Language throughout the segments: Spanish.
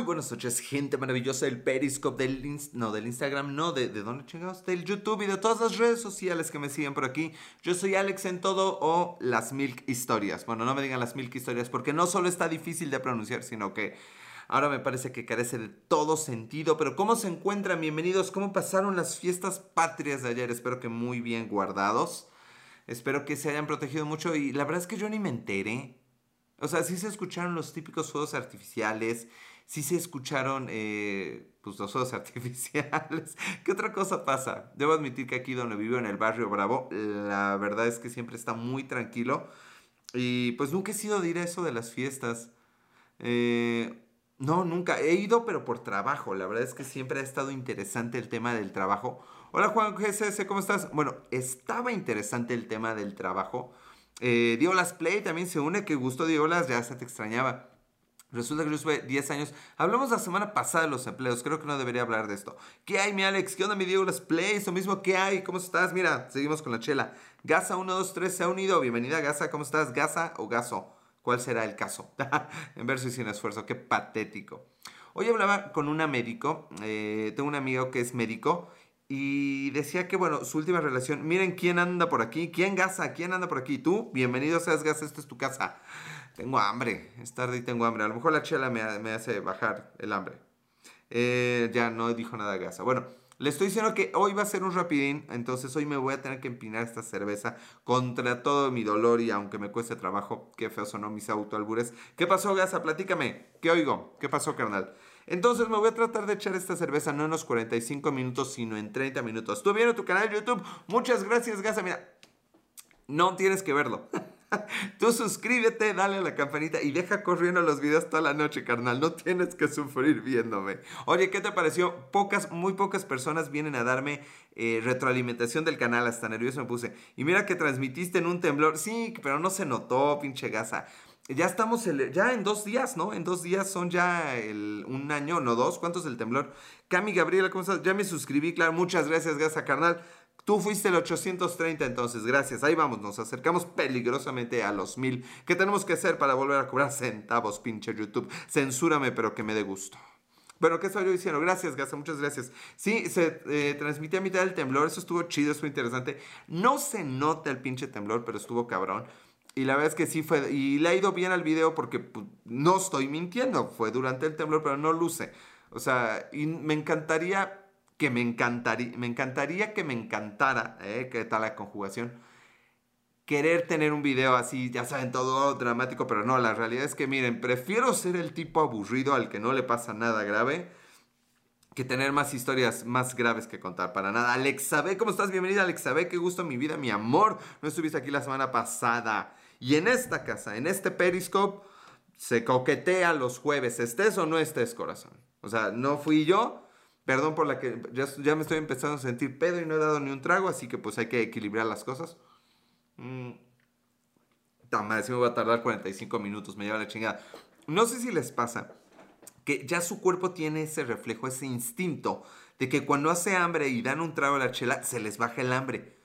Muy buenas noches, gente maravillosa del Periscope, del, no, del Instagram, no, de, de dónde chingados, del YouTube y de todas las redes sociales que me siguen por aquí. Yo soy Alex en todo o las Milk Historias. Bueno, no me digan las Milk Historias porque no solo está difícil de pronunciar, sino que ahora me parece que carece de todo sentido. Pero ¿cómo se encuentran? Bienvenidos. ¿Cómo pasaron las fiestas patrias de ayer? Espero que muy bien guardados. Espero que se hayan protegido mucho y la verdad es que yo ni me enteré. O sea, sí se escucharon los típicos fuegos artificiales, sí se escucharon eh, pues los fuegos artificiales. ¿Qué otra cosa pasa? Debo admitir que aquí donde vivo, en el barrio Bravo, la verdad es que siempre está muy tranquilo. Y pues nunca he sido de ir a eso de las fiestas. Eh, no, nunca. He ido, pero por trabajo. La verdad es que siempre ha estado interesante el tema del trabajo. Hola Juan GSS, ¿cómo estás? Bueno, estaba interesante el tema del trabajo. Eh, Las Play también se une, que gustó Las, ya se te extrañaba. Resulta que yo estuve 10 años. Hablamos la semana pasada de los empleos. Creo que no debería hablar de esto. ¿Qué hay, mi Alex? ¿Qué onda, mi Diego Las Play? Lo mismo, ¿qué hay? ¿Cómo estás? Mira, seguimos con la chela. Gaza 123 se ha unido. Bienvenida, Gaza. ¿Cómo estás? ¿Gaza o Gaso? ¿Cuál será el caso? en verso y sin esfuerzo. Qué patético. Hoy hablaba con una médico. Eh, tengo un amigo que es médico. Y decía que, bueno, su última relación. Miren quién anda por aquí. ¿Quién Gaza? ¿Quién anda por aquí? ¿Tú? Bienvenido seas Gaza. Esta es tu casa. Tengo hambre, es tarde y tengo hambre. A lo mejor la chela me, hace bajar el hambre. Eh, ya no dijo nada de gasa. Bueno, le estoy diciendo que hoy va a ser un rapidín, entonces hoy me voy a tener que empinar esta cerveza contra todo mi dolor y aunque me cueste trabajo, qué feo sonó mis autoalbures. ¿Qué pasó, Gasa? Platícame. ¿Qué oigo? ¿Qué pasó, carnal? Entonces me voy a tratar de echar esta cerveza no en los 45 minutos, sino en 30 minutos. ¿Tú viendo tu canal de YouTube? Muchas gracias, Gasa. Mira, no tienes que verlo. Tú suscríbete, dale a la campanita y deja corriendo los videos toda la noche, carnal. No tienes que sufrir viéndome. Oye, ¿qué te pareció? Pocas, muy pocas personas vienen a darme eh, retroalimentación del canal. Hasta nervioso me puse. Y mira que transmitiste en un temblor. Sí, pero no se notó, pinche gasa. Ya estamos, ya en dos días, ¿no? En dos días son ya un año, no dos. ¿Cuántos el temblor? Cami Gabriela, ¿cómo estás? Ya me suscribí, claro. Muchas gracias, Gasa, carnal. Tú fuiste el 830 entonces, gracias. Ahí vamos, nos acercamos peligrosamente a los mil. ¿Qué tenemos que hacer para volver a cobrar centavos, pinche YouTube? Censúrame, pero que me dé gusto. Bueno, ¿qué estaba yo diciendo? Gracias, Gasa, muchas gracias. Sí, se eh, transmitió a mitad del temblor, eso estuvo chido, estuvo interesante. No se nota el pinche temblor, pero estuvo cabrón. Y la verdad es que sí fue, y le ha ido bien al video porque pues, no estoy mintiendo, fue durante el temblor, pero no luce. O sea, y me encantaría que me encantaría, me encantaría que me encantara, ¿eh? ¿Qué tal la conjugación? Querer tener un video así, ya saben, todo dramático, pero no, la realidad es que miren, prefiero ser el tipo aburrido al que no le pasa nada grave que tener más historias más graves que contar. Para nada. Alexabe, ¿cómo estás? Bienvenida, Alexabe. Qué gusto mi vida, mi amor. No estuviste aquí la semana pasada. Y en esta casa, en este Periscope, se coquetea los jueves, estés o no estés, corazón. O sea, no fui yo, Perdón por la que ya, ya, me estoy empezando a sentir pedo y no he dado ni un trago, así que pues hay que equilibrar las cosas. También si me voy a tardar 45 minutos, me lleva la chingada. No sé si les pasa que ya su cuerpo tiene ese reflejo, ese instinto de que cuando hace hambre y dan un trago a la chela, se les baja el hambre.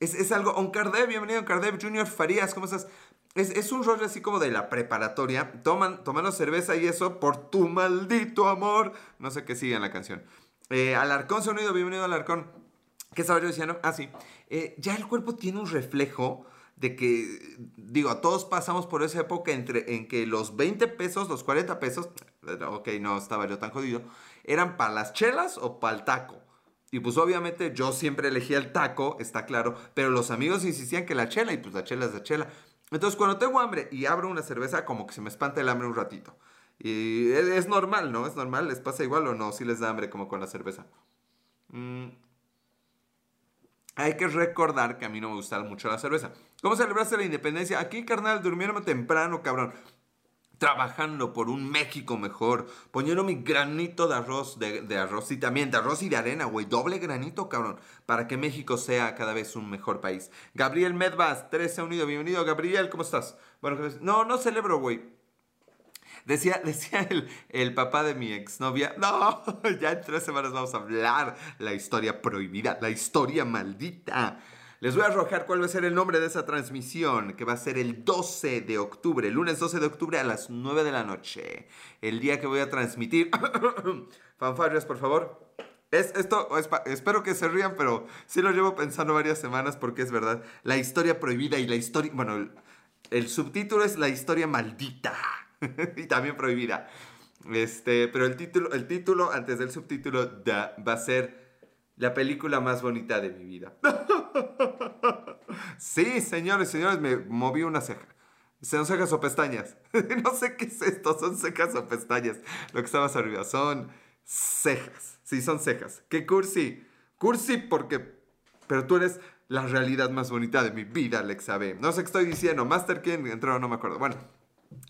Es, es algo, Oncardev, bienvenido Oncardev, Junior Farías, ¿cómo estás? Es, es, un rollo así como de la preparatoria. Toman, tomando cerveza y eso por tu maldito amor. No sé qué sigue en la canción. Eh, Alarcón Sonido, bienvenido Alarcón. ¿Qué estaba yo diciendo? Ah, sí. Eh, ya el cuerpo tiene un reflejo de que, digo, todos pasamos por esa época entre, en que los 20 pesos, los 40 pesos, ok, no estaba yo tan jodido, eran para las chelas o para el taco. Y pues obviamente yo siempre elegía el taco, está claro, pero los amigos insistían que la chela, y pues la chela es la chela. Entonces cuando tengo hambre y abro una cerveza, como que se me espanta el hambre un ratito. Y es, normal, ¿no? Es normal, ¿les pasa igual o no? Si les da hambre como con la cerveza. Mm. Hay que recordar que a mí no me gusta mucho la cerveza. ¿Cómo celebraste la independencia? Aquí, carnal, durmiéndome temprano, cabrón. Trabajando por un México mejor. Poniendo mi granito de arroz, de, arroz y también de arroz y de arena, güey. Doble granito, cabrón. Para que México sea cada vez un mejor país. Gabriel Medvas, 13 unido. Bienvenido, Gabriel, ¿cómo estás? Bueno, no, no celebro, güey. Decía, decía el, el, papá de mi exnovia, no, ya en tres semanas vamos a hablar la historia prohibida, la historia maldita. Les voy a arrojar cuál va a ser el nombre de esa transmisión, que va a ser el 12 de octubre, lunes 12 de octubre a las 9 de la noche. El día que voy a transmitir. Fanfarrias, por favor. Es, esto, espero que se rían, pero sí lo llevo pensando varias semanas porque es verdad. La historia prohibida y la historia. Bueno, el, subtítulo es La historia maldita. y también prohibida. Este, pero el título, el título antes del subtítulo va a ser la película más bonita de mi vida. sí, señores, señores, me moví una ceja. ¿Son cejas o pestañas? no sé qué es esto, son cejas o pestañas. Lo que está más arriba son cejas. Sí, son cejas. ¿Qué cursi? Cursi porque... Pero tú eres la realidad más bonita de mi vida, Alexa B. No sé qué estoy diciendo. Master, ¿quién entró? No me acuerdo. Bueno,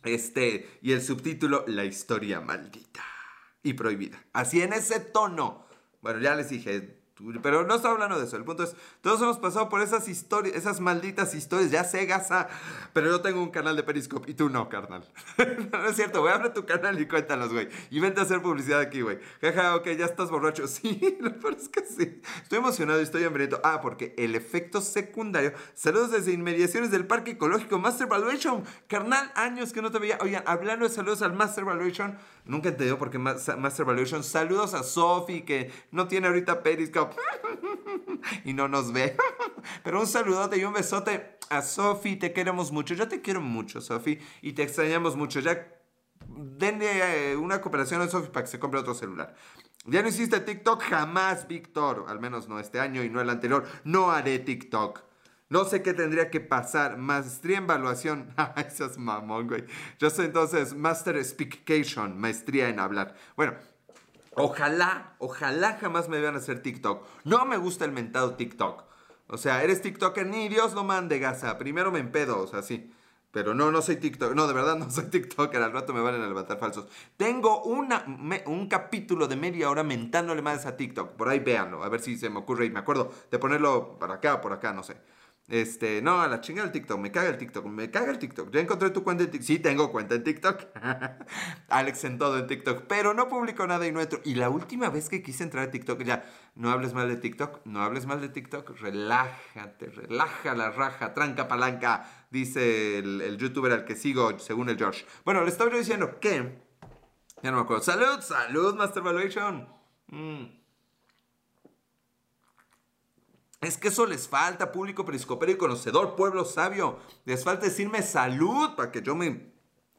este... Y el subtítulo, La historia maldita y prohibida. Así en ese tono. Bueno, ya les dije, pero no estoy hablando de eso. El punto es, todos hemos pasado por esas historias, esas malditas historias. Ya sé, Gaza, pero yo tengo un canal de Periscope y tú no, carnal. no es cierto, güey. Abre tu canal y cuéntanos, güey. Y vente a hacer publicidad aquí, güey. Jaja, ok, ya estás borracho. Sí, lo peor es que sí. Estoy emocionado y estoy hambriento. Ah, porque el efecto secundario. Saludos desde inmediaciones del Parque Ecológico Master Valuation. Carnal, años que no te veía. Oigan, hablando de saludos al Master Valuation. Nunca entendió por qué Master Valuation. Saludos a Sofi, que no tiene ahorita Periscope. y no nos ve. Pero un saludote y un besote a Sofi. Te queremos mucho. Yo te quiero mucho, Sofi. Y te extrañamos mucho. Ya denle eh, una cooperación a Sofi para que se compre otro celular. Ya no hiciste TikTok jamás, Víctor. Al menos no este año y no el anterior. No haré TikTok. No sé qué tendría que pasar. Maestría en evaluación. Eso es mamón, güey. Yo soy entonces Master Speakification. Maestría en hablar. Bueno, Ojalá, ojalá jamás me vean hacer TikTok. No me gusta el mentado TikTok. O sea, eres TikToker, ni Dios lo mande, gasa. Primero me empedo, o sea, sí. Pero no, no soy TikToker. No, de verdad no soy TikToker. Al rato me van a levantar falsos. Tengo un capítulo de media hora mentándole más a TikTok. Por ahí véanlo. A ver si se me ocurre y me acuerdo de ponerlo para acá, por acá, no sé. Este, no, a la chinga el TikTok, me caga el TikTok, me caga el TikTok. Ya encontré tu cuenta en TikTok. Sí, tengo cuenta en TikTok. Alex en todo en TikTok, pero no publico nada y no entro. Y la última vez que quise entrar a TikTok, ya, no hables mal de TikTok, no hables mal de TikTok, relájate, relaja la raja, tranca palanca, dice el, youtuber al que sigo, según el George. Bueno, le estaba yo diciendo que, ya no me acuerdo. Salud, salud, Master Valuation. Mm. Es que eso les falta, público periscopero y conocedor, pueblo sabio. Les falta decirme salud para que yo me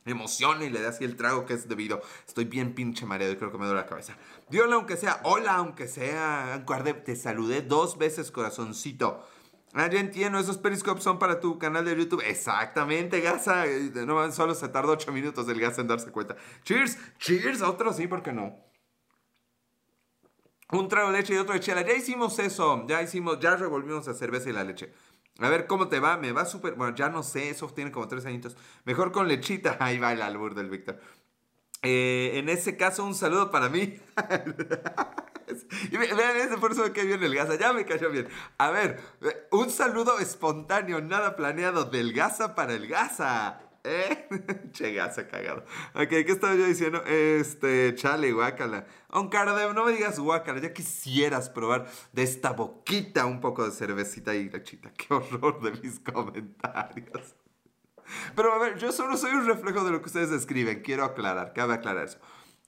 emocione y le dé así el trago que es debido. Estoy bien pinche mareado y creo que me duele la cabeza. Diola aunque sea, hola aunque sea. Guarde, te saludé dos veces, corazoncito. Ah, ya entiendo, esos periscopes son para tu canal de YouTube. Exactamente, Gaza. No, solo se tarda ocho minutos el Gaza en darse cuenta. Cheers, cheers, otro sí, ¿por qué no? Un trago de leche y otro de chela. Ya hicimos eso. Ya hicimos, ya revolvimos la cerveza y la leche. A ver cómo te va. Me va súper. Bueno, ya no sé. Eso tiene como tres añitos. Mejor con lechita. Ahí va el albur del Víctor. Eh, en ese caso, un saludo para mí. y vean, ese por eso me cae bien el Gaza. Ya me cayó bien. A ver, un saludo espontáneo, nada planeado del Gaza para el Gaza. ¿Eh? che, gasa cagado. Ok, ¿qué estaba yo diciendo? Este, chale, guácala. Oncardev, no me digas guácala, ya quisieras probar de esta boquita un poco de cervecita y lechita. Qué horror de mis comentarios. Pero a ver, yo solo soy un reflejo de lo que ustedes escriben. Quiero aclarar, cabe aclarar eso.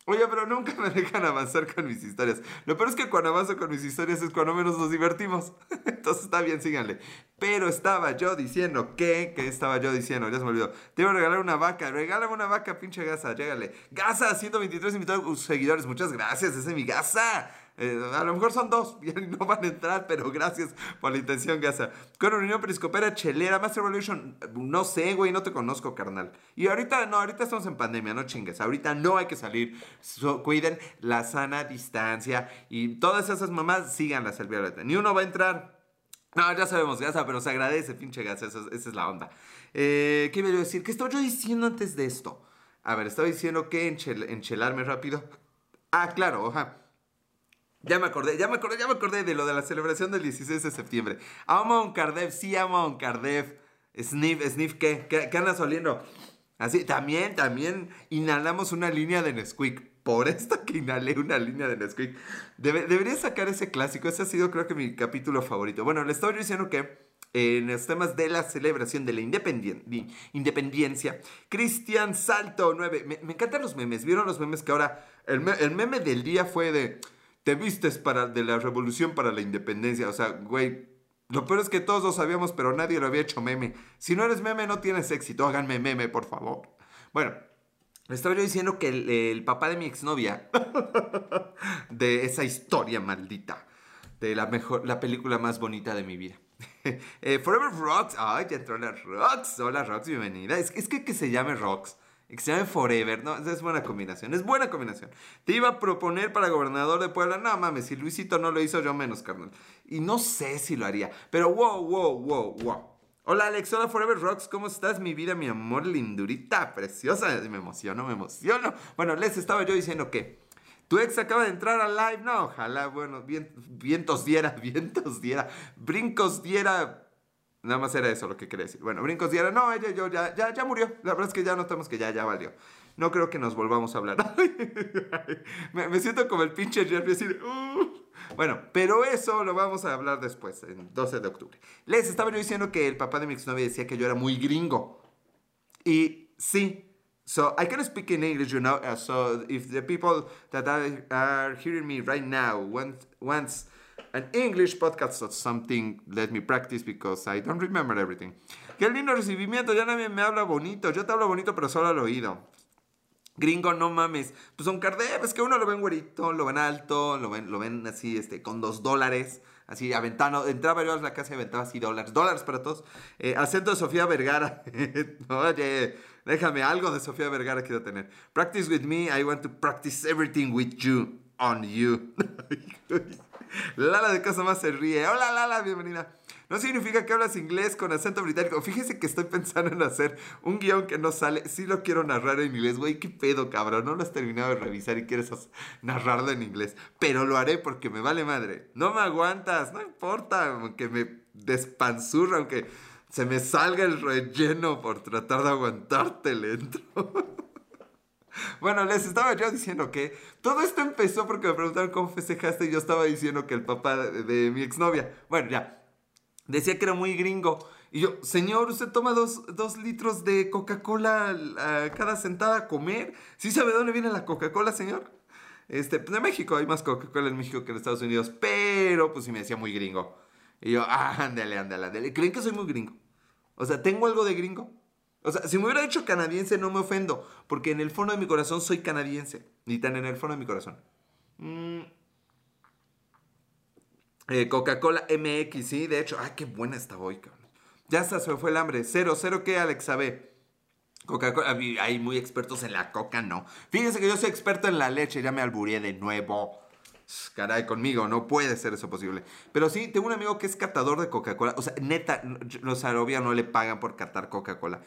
Oye, pero nunca me dejan avanzar con mis historias. Lo peor es que cuando avanzo con mis historias es cuando menos nos divertimos. Entonces está bien, síganle. Pero estaba yo diciendo que, ¿qué estaba yo diciendo? Ya se me olvidó. Te iba a regalar una vaca. Regálame una vaca, pinche gasa. Llégale. Gasa, 123 invitados seguidores. Muchas gracias. Ese es mi gasa. Eh, a lo mejor son dos y no van a entrar, pero gracias por la intención, Gaza. Con Unión Periscopera Chelera, Master Revolution, no sé, güey, no te conozco, carnal. Y ahorita, no, ahorita estamos en pandemia, no chingues. Ahorita no hay que salir. cuiden la sana distancia y todas esas mamás, síganlas el violeta. Ni uno va a entrar. No, ya sabemos, Gaza, pero se agradece, pinche Gaza, esa, es la onda. Eh, ¿Qué me iba a decir? ¿Qué estaba yo diciendo antes de esto? A ver, estaba diciendo que enchelarme rápido. Ah, claro, ajá. Ya me acordé, ya me acordé, ya me acordé de lo de la celebración del 16 de septiembre. Amo a un Cardev, sí amo a un Cardev. Sniff, Sniff, ¿qué? ¿qué? ¿Qué andas oliendo? Así, también, también inhalamos una línea de Nesquik. Por esto que inhalé una línea de Nesquik. debería sacar ese clásico. Ese ha sido, creo que, mi capítulo favorito. Bueno, le estaba diciendo que en los temas de la celebración de la independencia. Cristian Salto 9. Me, encantan los memes. ¿Vieron los memes que ahora... El, meme del día fue de... Te vistes para, de la revolución para la independencia. O sea, güey, lo peor es que todos lo sabíamos, pero nadie lo había hecho meme. Si no eres meme, no tienes éxito. Háganme meme, por favor. Bueno, estaba yo diciendo que el, papá de mi exnovia, de esa historia maldita, de la, mejor, la película más bonita de mi vida. Eh, Forever Rocks. Ay, ya entró la Rocks. Hola, Rocks, bienvenida. Es, es que que se llame Rocks. Que se Forever, ¿no? Es buena combinación, es buena combinación. Te iba a proponer para gobernador de Puebla. No mames, si Luisito no lo hizo, yo menos, carnal. Y no sé si lo haría. Pero wow, wow, wow, wow. Hola Alex, hola Forever Rocks, ¿cómo estás? Mi vida, mi amor, lindurita, preciosa. Me emociono, me emociono. Bueno, les estaba yo diciendo que tu ex acaba de entrar al live. No, ojalá, bueno, vientos diera, vientos diera, brincos diera. Nada más era eso lo que quería decir. Bueno, brincos diera. No, ella yo ya, ya, ya murió. La verdad es que ya notamos que ya, ya valió. No creo que nos volvamos a hablar. me, siento como el pinche Jeff decir, uh". Bueno, pero eso lo vamos a hablar después, en 12 de octubre. Les estaba yo diciendo que el papá de mi exnovia decía que yo era muy gringo. Y sí, So I can speak in English, you know. Uh, so if the people that are, are hearing me right now want wants an English podcast or something, let me practice because I don't remember everything. Qué lindo recibimiento, ya nadie me habla bonito. Yo te hablo bonito, pero solo al oído. Gringo, no mames. Pues son Kardec, es que uno lo ven güerito, lo ven alto, lo ven, lo ven así, este, con dos dólares. Así, aventando. Entraba yo a la casa y aventaba así dólares. Dólares para todos. Eh, acento de Sofía Vergara. Oye, Déjame algo de Sofía Vergara quiero tener. Practice with me, I want to practice everything with you, on you. Lala de Casa Más se ríe. Hola Lala, bienvenida. No significa que hablas inglés con acento británico. Fíjese que estoy pensando en hacer un guion que no sale. Sí lo quiero narrar en inglés. Güey, qué pedo, cabrón. No lo has terminado de revisar y quieres narrarlo en inglés. Pero lo haré porque me vale madre. No me aguantas. No importa. Aunque me despanzurra, aunque se me salga el relleno por tratar de aguantarte lento. bueno, les estaba yo diciendo que todo esto empezó porque me preguntaron cómo festejaste y yo estaba diciendo que el papá de, mi exnovia, bueno, ya, decía que era muy gringo. Y yo, señor, ¿usted toma dos, litros de Coca-Cola cada sentada a comer? ¿Sí sabe dónde viene la Coca-Cola, señor? Este, pues de México, hay más Coca-Cola en México que en Estados Unidos, pero pues sí me decía muy gringo. Y yo, ah, ándale, ándale, ándale. ¿Creen que soy muy gringo? O sea, ¿tengo algo de gringo? O sea, si me hubiera hecho canadiense no me ofendo, porque en el fondo de mi corazón soy canadiense, ni tan en el fondo de mi corazón. Mm. Eh, Coca-Cola MX, sí, de hecho, ay, qué buena está hoy, cabrón. Ya se me fue el hambre. Cero, cero, ¿qué, Alex? sabe? Coca-Cola, hay muy expertos en la coca, no. Fíjense que yo soy experto en la leche, ya me alburé de nuevo. Caray, conmigo, no puede ser eso posible. Pero sí, tengo un amigo que es catador de Coca-Cola. O sea, neta, los Arovia no le pagan por catar Coca-Cola.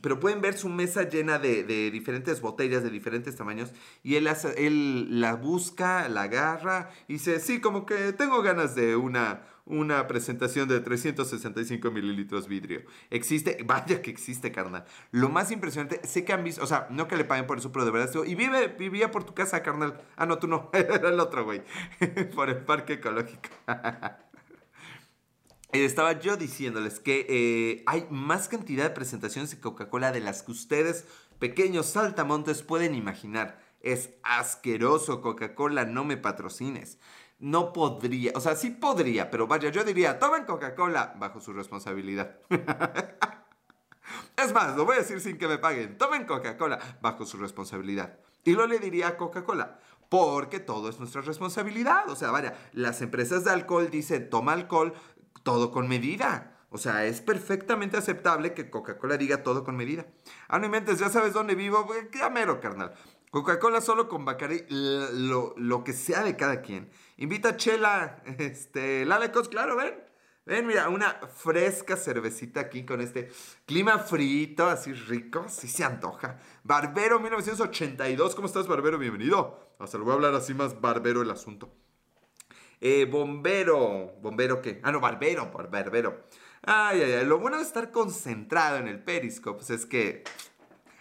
Pero pueden ver su mesa llena de, de, diferentes botellas de diferentes tamaños. Y él, hace, la busca, la agarra y dice, sí, como que tengo ganas de una, una presentación de 365 mililitros vidrio. Existe, vaya que existe, carnal. Lo más impresionante, sé que han visto, o sea, no que le paguen por eso, pero de verdad, y vive, vivía por tu casa, carnal. Ah, no, tú no, era el otro, güey. por el parque ecológico. Estaba yo diciéndoles que eh, hay más cantidad de presentaciones de Coca-Cola de las que ustedes, pequeños saltamontes, pueden imaginar. Es asqueroso, Coca-Cola, no me patrocines no podría, o sea, sí podría, pero vaya, yo diría, tomen Coca-Cola bajo su responsabilidad. es más, lo voy a decir sin que me paguen, tomen Coca-Cola bajo su responsabilidad. Y lo le diría a Coca-Cola, porque todo es nuestra responsabilidad. O sea, vaya, las empresas de alcohol dicen, toma alcohol, todo con medida. O sea, es perfectamente aceptable que Coca-Cola diga todo con medida. Ah, no inventes, ya sabes dónde vivo, qué mero, carnal. Coca-Cola solo con Bacardí, lo, lo, que sea de cada quien. Invita a Chela, este, Lalecos, claro, ven. Ven, mira, una fresca cervecita aquí con este clima frito, así rico, sí se antoja. Barbero 1982, ¿cómo estás, Barbero? Bienvenido. Hasta lo voy a hablar así más barbero el asunto. Eh, bombero, ¿bombero qué? Ah, no, barbero, barbero. Ay, ay, ay, lo bueno de estar concentrado en el Periscope es que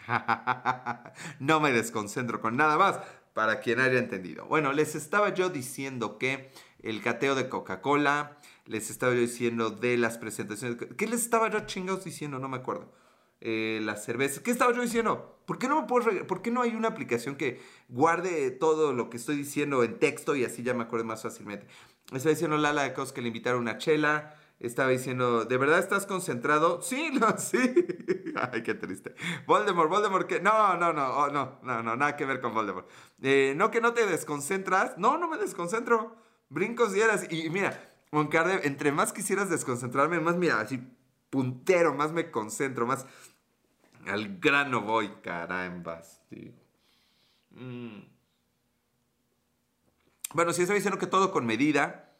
no me desconcentro con nada más, para quien haya entendido. Bueno, les estaba yo diciendo que el cateo de Coca-Cola, les estaba yo diciendo de las presentaciones. ¿Qué les estaba yo chingados diciendo? No me acuerdo. Eh, las cervezas. ¿Qué estaba yo diciendo? ¿Por qué, no me puedo ¿Por qué no hay una aplicación que guarde todo lo que estoy diciendo en texto y así ya me acuerdo más fácilmente? Estaba diciendo Lala de cosas que le invitaron una chela. Estaba diciendo, ¿de verdad estás concentrado? Sí, no, sí. Ay, qué triste. Voldemort, Voldemort, ¿qué? No, no, no, oh, no, no, no, nada que ver con Voldemort. Eh, no, que no te desconcentras. No, no me desconcentro. Brincos y eras. Y mira, Moncarde, entre más quisieras desconcentrarme, más, mira, así puntero, más me concentro, más al grano voy, carambas, tío. Mm. Bueno, si estaba diciendo que todo con medida,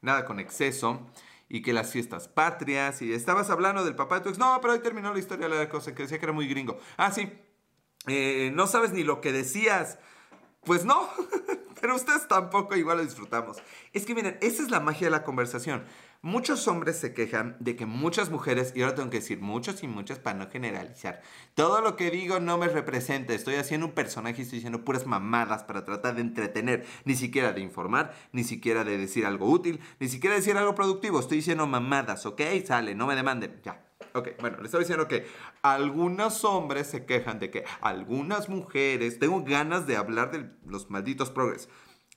nada con exceso, y que las fiestas patrias, y estabas hablando del papá de tu ex. No, pero ahí terminó la historia de la cosa, que decía que era muy gringo. Ah, sí, eh, no sabes ni lo que decías. Pues no, pero ustedes tampoco igual lo disfrutamos. Es que miren, esa es la magia de la conversación. Muchos hombres se quejan de que muchas mujeres, y ahora tengo que decir muchos y muchas para no generalizar, todo lo que digo no me representa, estoy haciendo un personaje y estoy diciendo puras mamadas para tratar de entretener, ni siquiera de informar, ni siquiera de decir algo útil, ni siquiera decir algo productivo, estoy diciendo mamadas, ¿ok? Sale, no me demanden, ya. Ok, bueno, les estaba diciendo que algunos hombres se quejan de que algunas mujeres, tengo ganas de hablar de los malditos progres,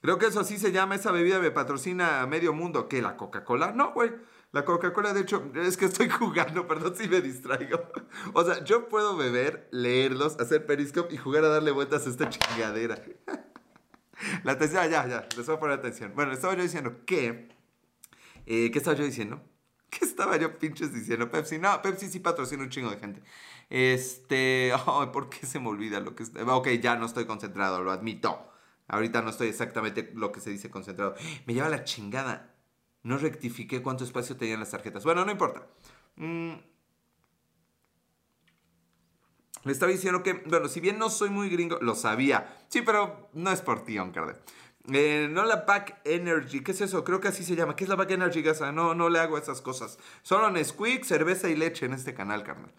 Creo que eso así se llama, esa bebida me patrocina a medio mundo. ¿Qué? ¿La Coca-Cola? No, güey. La Coca-Cola, de hecho, es que estoy jugando, perdón si me distraigo. O sea, yo puedo beber, leerlos, hacer periscope y jugar a darle vueltas a esta chingadera. La atención, ya, ya, les voy a poner atención. Bueno, estaba yo diciendo que... Eh, ¿Qué estaba yo diciendo? ¿Qué estaba yo pinches diciendo? Pepsi, no, Pepsi sí patrocina un chingo de gente. Este, ¿por qué se me olvida lo que... Ok, ya no estoy concentrado, lo admito. Ahorita no estoy exactamente lo que se dice concentrado. Me lleva la chingada. No rectifiqué cuánto espacio tenían las tarjetas. Bueno, no importa. Mm. Le estaba diciendo que, bueno, si bien no soy muy gringo, lo sabía. Sí, pero no es por ti, Oncarde. Eh, no la Pack Energy, ¿qué es eso? Creo que así se llama. ¿Qué es la Pack Energy, Gasa? No, no le hago esas cosas. Solo Nesquik, cerveza y leche en este canal, carnal.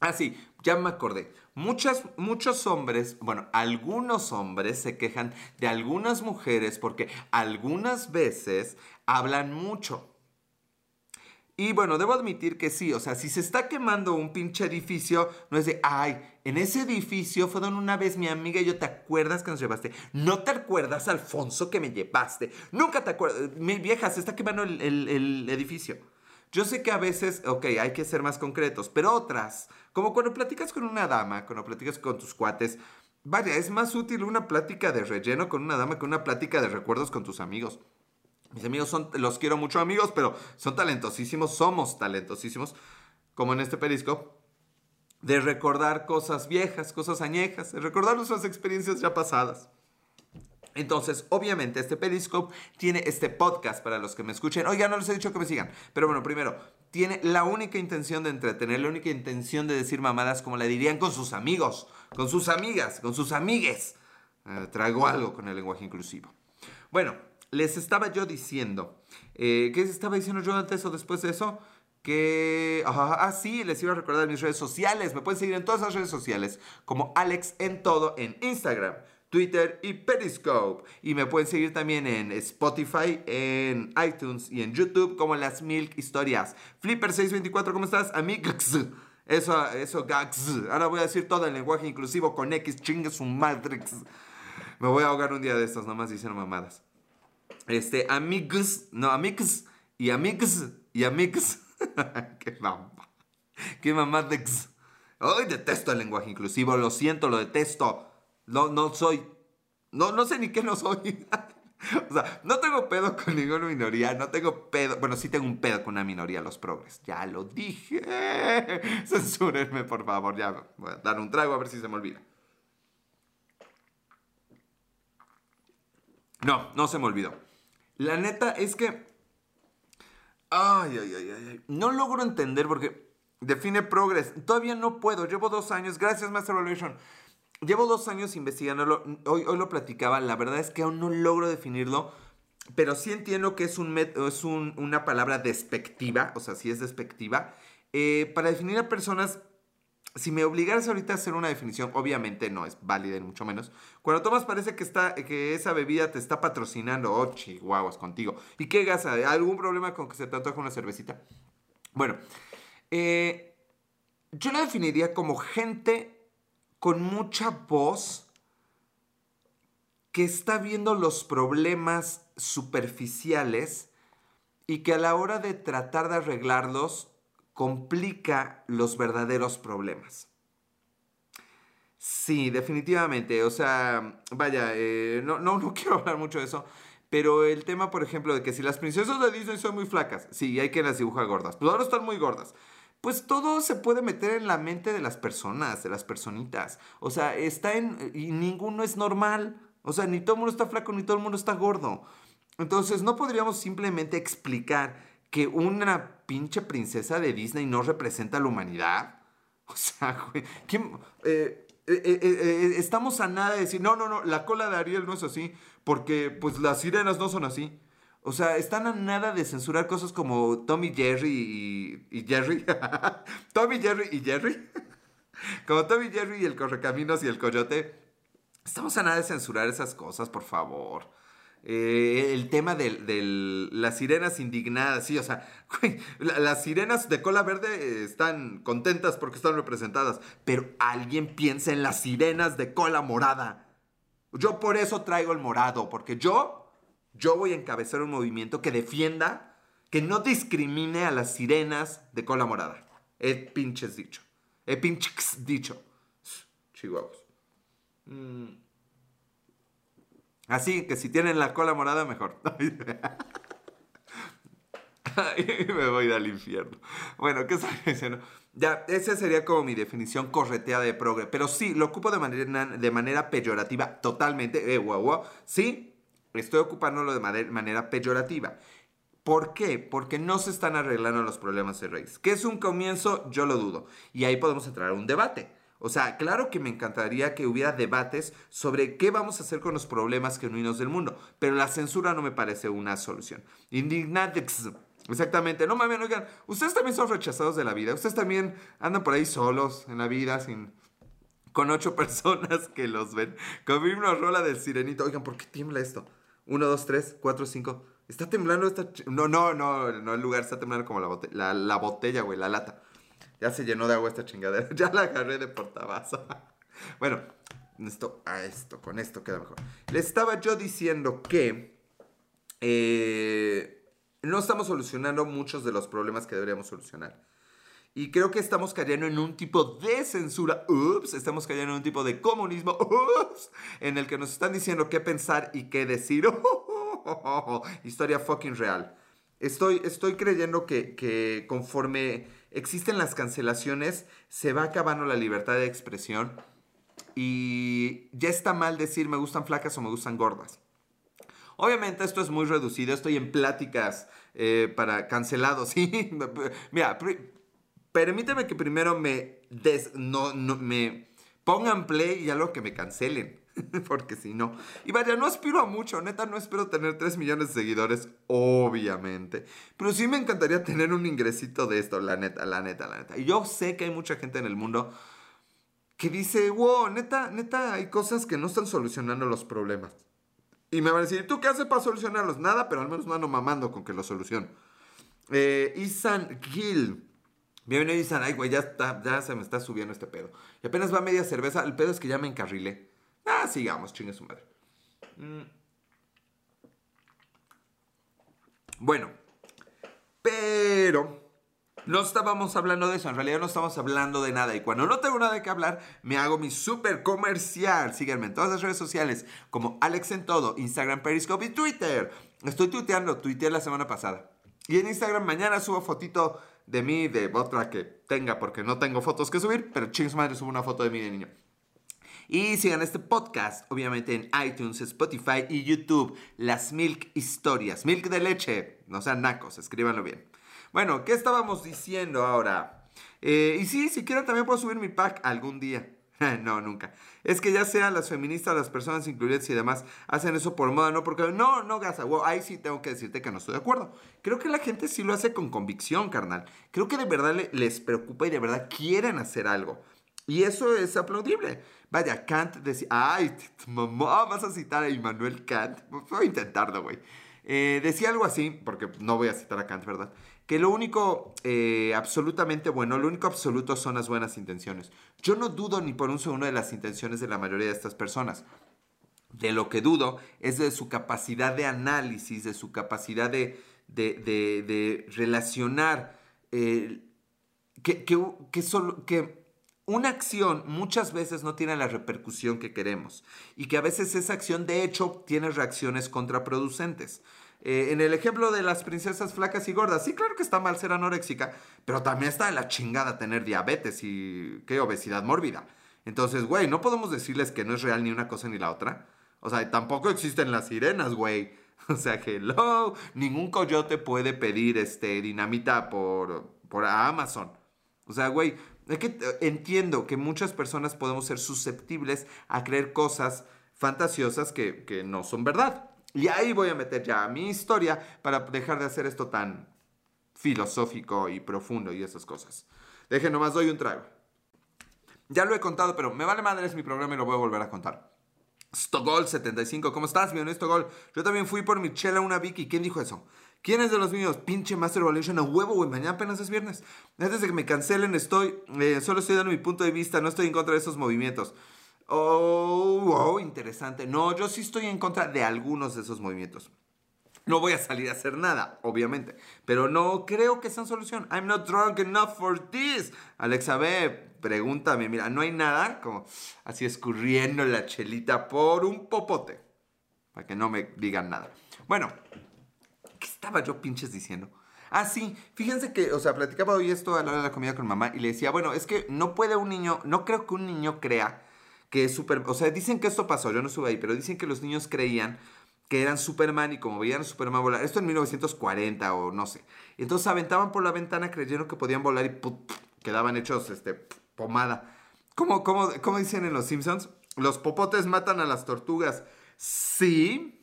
Ah, sí, ya me acordé. Muchas, muchos hombres, bueno, algunos hombres se quejan de algunas mujeres porque algunas veces hablan mucho. Y bueno, debo admitir que sí, o sea, si se está quemando un pinche edificio, no es de, ay, en ese edificio fue donde una vez mi amiga y yo, ¿te acuerdas que nos llevaste? No te acuerdas, Alfonso, que me llevaste. Nunca te acuerdas. Mi vieja, se está quemando el, el edificio. Yo sé que a veces, ok, hay que ser más concretos, pero otras como cuando platicas con una dama, cuando platicas con tus cuates, vaya, es más útil una plática de relleno con una dama que una plática de recuerdos con tus amigos. Mis amigos son, los quiero mucho amigos, pero son talentosísimos, somos talentosísimos, como en este perisco, de recordar cosas viejas, cosas añejas, de recordar nuestras experiencias ya pasadas. Entonces, obviamente, este Periscope tiene este podcast para los que me escuchen. Oiga, no les he dicho que me sigan. Pero bueno, primero, tiene la única intención de entretener, la única intención de decir mamadas como la dirían con sus amigos, con sus amigas, con sus amigues. Eh, traigo algo con el lenguaje inclusivo. Bueno, les estaba yo diciendo, eh, ¿qué estaba diciendo yo antes o después de eso? Que, ah, sí, les iba a recordar mis redes sociales. Me pueden seguir en todas las redes sociales como Alex en todo en Instagram. Twitter y Periscope. Y me pueden seguir también en Spotify, en iTunes y en YouTube como Las Milk Historias. Flipper624, ¿cómo estás? Amigos. Eso, eso, gags. Ahora voy a decir todo el lenguaje inclusivo con X, chingue su matrix. Me voy a ahogar un día de estos, nomás diciendo mamadas. Este, amigos, no, amigos, y amigos, y amigos. Qué mamá. Qué mamá. Hoy detesto el lenguaje inclusivo, lo siento, lo detesto. No, no soy. No, no sé ni qué no soy. o sea, no tengo pedo con ninguna minoría, no tengo pedo. Bueno, sí tengo un pedo con una minoría, los progres. Ya lo dije. Censúrenme, por favor. Ya voy a dar un trago a ver si se me olvida. No, no se me olvidó. La neta es que. Ay, ay, ay, ay. No logro entender porque define progres. Todavía no puedo. Llevo dos años. Gracias, Master Evolution Llevo dos años investigándolo, hoy, hoy lo platicaba, la verdad es que aún no logro definirlo, pero sí entiendo que es, un, es una palabra despectiva, o sea, sí es despectiva, eh, para definir a personas si me obligaras ahorita a hacer una definición, obviamente no es válida, ni mucho menos. Cuando tomas parece que, está, que esa bebida te está patrocinando, oh, chihuahuas, contigo. ¿Y qué gasa? ¿Algún problema con que se te antoje una cervecita? Bueno, eh, yo la definiría como gente con mucha voz que está viendo los problemas superficiales y que a la hora de tratar de arreglarlos complica los verdaderos problemas. Sí, definitivamente. O sea, vaya, eh, no, no, no quiero hablar mucho de eso. Pero el tema, por ejemplo, de que si las princesas de Disney son muy flacas, sí, hay que las dibujar gordas. Pues ahora están muy gordas. Pues todo se puede meter en la mente de las personas, de las personitas. O sea, está en. Y ninguno es normal. O sea, ni todo el mundo está flaco, ni todo el mundo está gordo. Entonces, no podríamos simplemente explicar que una pinche princesa de Disney no representa a la humanidad. O sea, güey, ¿quién, eh, eh, eh, estamos a nada de decir, no, no, no, la cola de Ariel no es así, porque pues las sirenas no son así. O sea, están a nada de censurar cosas como Tommy Jerry y, Jerry. Tommy Jerry y Jerry. como Tommy Jerry y el Correcaminos y el Coyote. Estamos a nada de censurar esas cosas, por favor. Eh, el tema de, las sirenas indignadas, sí, o sea, las sirenas de cola verde están contentas porque están representadas, pero alguien piensa en las sirenas de cola morada. Yo por eso traigo el morado, porque yo, yo voy a encabezar un movimiento que defienda, que no discrimine a las sirenas de cola morada. He pinches dicho. He pinches dicho. Chihuahuas. Mm. Así que si tienen la cola morada, mejor. me voy al infierno. Bueno, ¿qué estaba diciendo? Ya, esa sería como mi definición correteada de progre. Pero sí, lo ocupo de manera, de manera peyorativa totalmente. Eh, guau, guau. Sí, estoy ocupándolo de manera peyorativa. ¿Por qué? Porque no se están arreglando los problemas de raíz. ¿Qué es un comienzo? Yo lo dudo. Y ahí podemos entrar a un debate. O sea, claro que me encantaría que hubiera debates sobre qué vamos a hacer con los problemas genuinos del mundo, pero la censura no me parece una solución. Indignatix. Exactamente. No mames, oigan, ustedes también son rechazados de la vida. Ustedes también andan por ahí solos en la vida sin con ocho personas que los ven. Con una rola del sirenito. Oigan, ¿por qué tiembla esto? Uno, dos, tres, cuatro, cinco. Está temblando esta... No, no, no, no el lugar. Está temblando como la, botella, la, la botella, güey, la lata. Ya se llenó de agua esta chingadera. Ya la agarré de portabazo. bueno, esto, a esto, con esto queda mejor. Le estaba yo diciendo que eh, no estamos solucionando muchos de los problemas que deberíamos solucionar. Y creo que estamos cayendo en un tipo de censura, ups, estamos cayendo en un tipo de comunismo, ups, en el que nos están diciendo qué pensar y qué decir. Historia fucking real. Estoy, estoy creyendo que, que conforme existen las cancelaciones, se va acabando la libertad de expresión y ya está mal decir me gustan flacas o me gustan gordas. Obviamente esto es muy reducido, estoy en pláticas eh, para cancelados. Mira, permíteme que primero me, des, no, no, me pongan play y algo que me cancelen. Porque si no. Y vaya, no aspiro a mucho, neta, no espero tener 3 millones de seguidores, obviamente. Pero sí me encantaría tener un ingresito de esto, la neta, la neta, la neta. Y yo sé que hay mucha gente en el mundo que dice, wow, neta, neta, hay cosas que no están solucionando los problemas. Y me van a decir, ¿tú qué haces para solucionarlos? Nada, pero al menos no ando mamando con que lo soluciono. Eh, Isan Gil. Bienvenido, Isan. Ay, güey, ya, ya se me está subiendo este pedo. Y apenas va media cerveza. El pedo es que ya me encarrilé. Ah, sigamos, chingue su madre. Mm. Bueno, pero no estábamos hablando de eso, en realidad no estamos hablando de nada. Y cuando no tengo nada qué hablar, me hago mi super comercial. Síganme en todas las redes sociales como Alex en todo, Instagram, Periscope y Twitter. Estoy tuiteando, tuiteé la semana pasada. Y en Instagram mañana subo fotito de mí, de otra que tenga, porque no tengo fotos que subir, pero chingos madre subo una foto de mí de niño. Y sigan este podcast, obviamente en iTunes, Spotify y YouTube. Las Milk Historias. Milk de leche. No sean nacos, escríbanlo bien. Bueno, ¿qué estábamos diciendo ahora? Eh, y sí, si quieren también puedo subir mi pack algún día. no, nunca. Es que ya sean las feministas, las personas incluyentes y demás, hacen eso por moda, no porque... No, no, Gaza, ahí sí tengo que decirte que no estoy de acuerdo. Creo que la gente sí lo hace con convicción, carnal. Creo que de verdad les preocupa y de verdad quieren hacer algo. Y eso es aplaudible. Vaya, Kant decía, ay, mamá, vas a citar a Immanuel Kant. Voy a intentarlo, güey. Eh, decía algo así, porque no voy a citar a Kant, ¿verdad? Que lo único eh, absolutamente bueno, lo único absoluto son las buenas intenciones. Yo no dudo ni por un segundo de las intenciones de la mayoría de estas personas. De lo que dudo es de su capacidad de análisis, de su capacidad de, de, relacionar, eh, que, que, solo, que una acción muchas veces no tiene la repercusión que queremos y que a veces esa acción de hecho tiene reacciones contraproducentes. Eh, en el ejemplo de las princesas flacas y gordas, sí, claro que está mal ser anoréxica, pero también está de la chingada tener diabetes y qué obesidad mórbida. Entonces, güey, no podemos decirles que no es real ni una cosa ni la otra. O sea, tampoco existen las sirenas, güey. O sea, hello, ningún coyote puede pedir este dinamita por, por Amazon. O sea, güey, es que eh, entiendo que muchas personas podemos ser susceptibles a creer cosas fantasiosas que, que no son verdad. Y ahí voy a meter ya mi historia para dejar de hacer esto tan filosófico y profundo y esas cosas. Dejen nomás, doy un trago. Ya lo he contado, pero me vale madre, es mi programa y lo voy a volver a contar. Stogol75, ¿cómo estás, mi honesto Gol? Yo también fui por mi chela una Vicky. ¿Quién dijo eso? ¿Quién es de los míos? Pinche Master Evolution a huevo, güey. Mañana apenas es viernes. Antes de que me cancelen, estoy. Eh, solo estoy dando mi punto de vista. No estoy en contra de esos movimientos. Oh, wow, interesante. No, yo sí estoy en contra de algunos de esos movimientos. No voy a salir a hacer nada, obviamente. Pero no creo que sean solución. I'm not drunk enough for this. Alexa B, pregúntame. Mira, no hay nada como así escurriendo la chelita por un popote. Para que no me digan nada. Bueno, ¿Qué estaba yo pinches diciendo? Ah, sí, fíjense que, o sea, platicaba hoy esto a la hora de la comida con mamá y le decía, bueno, es que no puede un niño, no creo que un niño crea que es super, o sea, dicen que esto pasó, yo no estuve ahí, pero dicen que los niños creían que eran Superman y como veían a Superman volar, esto en 1940 o no sé, entonces aventaban por la ventana creyendo que podían volar y quedaban hechos, este, pomada. ¿Cómo, cómo, ¿Cómo dicen en Los Simpsons? Los popotes matan a las tortugas. Sí,